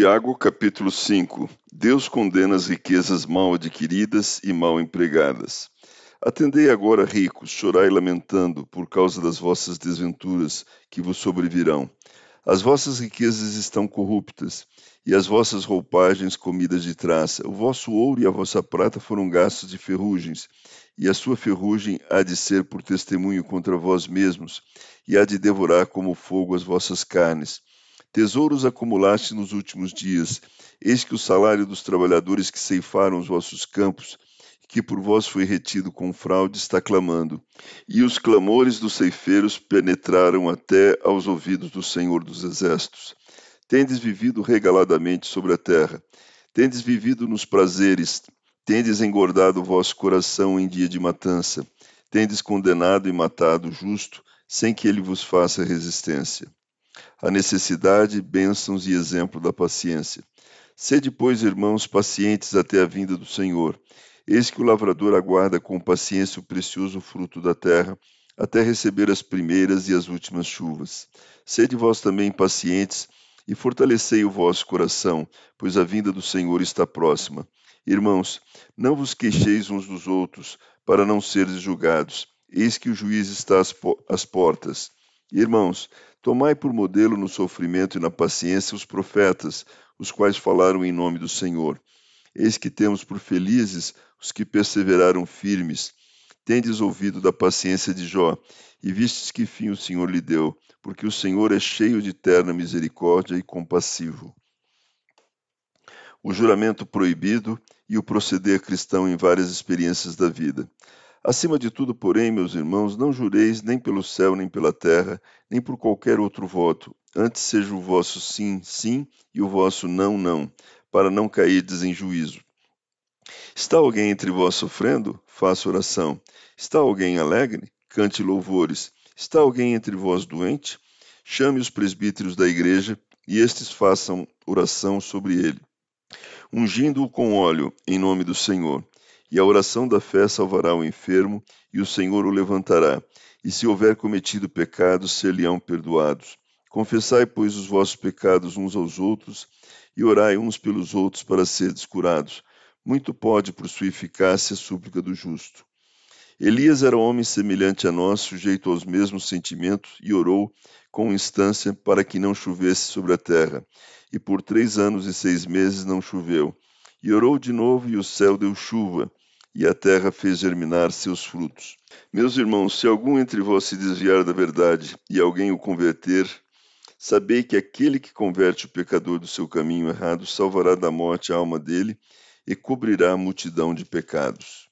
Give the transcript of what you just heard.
Tiago capítulo 5 Deus condena as riquezas mal adquiridas e mal empregadas. Atendei agora, ricos, chorai lamentando por causa das vossas desventuras que vos sobrevirão. As vossas riquezas estão corruptas, e as vossas roupagens comidas de traça. O vosso ouro e a vossa prata foram gastos de ferrugens, e a sua ferrugem há de ser por testemunho contra vós mesmos, e há de devorar como fogo as vossas carnes. Tesouros acumulaste nos últimos dias. Eis que o salário dos trabalhadores que ceifaram os vossos campos, que por vós foi retido com fraude, está clamando. E os clamores dos ceifeiros penetraram até aos ouvidos do Senhor dos Exércitos. Tendes vivido regaladamente sobre a terra, tendes vivido nos prazeres, tendes engordado o vosso coração em dia de matança, tendes condenado e matado o justo, sem que ele vos faça resistência a necessidade, bênçãos e exemplo da paciência. Sede, pois, irmãos, pacientes até a vinda do Senhor. Eis que o lavrador aguarda com paciência o precioso fruto da terra, até receber as primeiras e as últimas chuvas. Sede vós também pacientes e fortalecei o vosso coração, pois a vinda do Senhor está próxima. Irmãos, não vos queixeis uns dos outros, para não seres julgados. Eis que o juiz está às, às portas. Irmãos, Tomai por modelo no sofrimento e na paciência os profetas, os quais falaram em nome do Senhor. Eis que temos por felizes os que perseveraram firmes. Tendes ouvido da paciência de Jó, e vistes que fim o Senhor lhe deu, porque o Senhor é cheio de terna misericórdia e compassivo. O juramento proibido e o proceder cristão em várias experiências da vida. Acima de tudo, porém, meus irmãos, não jureis nem pelo céu, nem pela terra, nem por qualquer outro voto. Antes seja o vosso sim, sim, e o vosso não, não, para não cairdes em juízo. Está alguém entre vós sofrendo? Faça oração. Está alguém alegre? Cante louvores. Está alguém entre vós doente? Chame os presbíteros da igreja e estes façam oração sobre ele, ungindo-o com óleo em nome do Senhor. E a oração da fé salvará o enfermo, e o Senhor o levantará. E se houver cometido pecados, ser-lhe-ão perdoados. Confessai, pois, os vossos pecados uns aos outros, e orai uns pelos outros para serdes curados. Muito pode, por sua eficácia, a súplica do justo. Elias era homem semelhante a nós, sujeito aos mesmos sentimentos, e orou com instância para que não chovesse sobre a terra. E por três anos e seis meses não choveu. E orou de novo, e o céu deu chuva, e a terra fez germinar seus frutos. Meus irmãos, se algum entre vós se desviar da verdade e alguém o converter, sabei que aquele que converte o pecador do seu caminho errado salvará da morte a alma dele e cobrirá a multidão de pecados.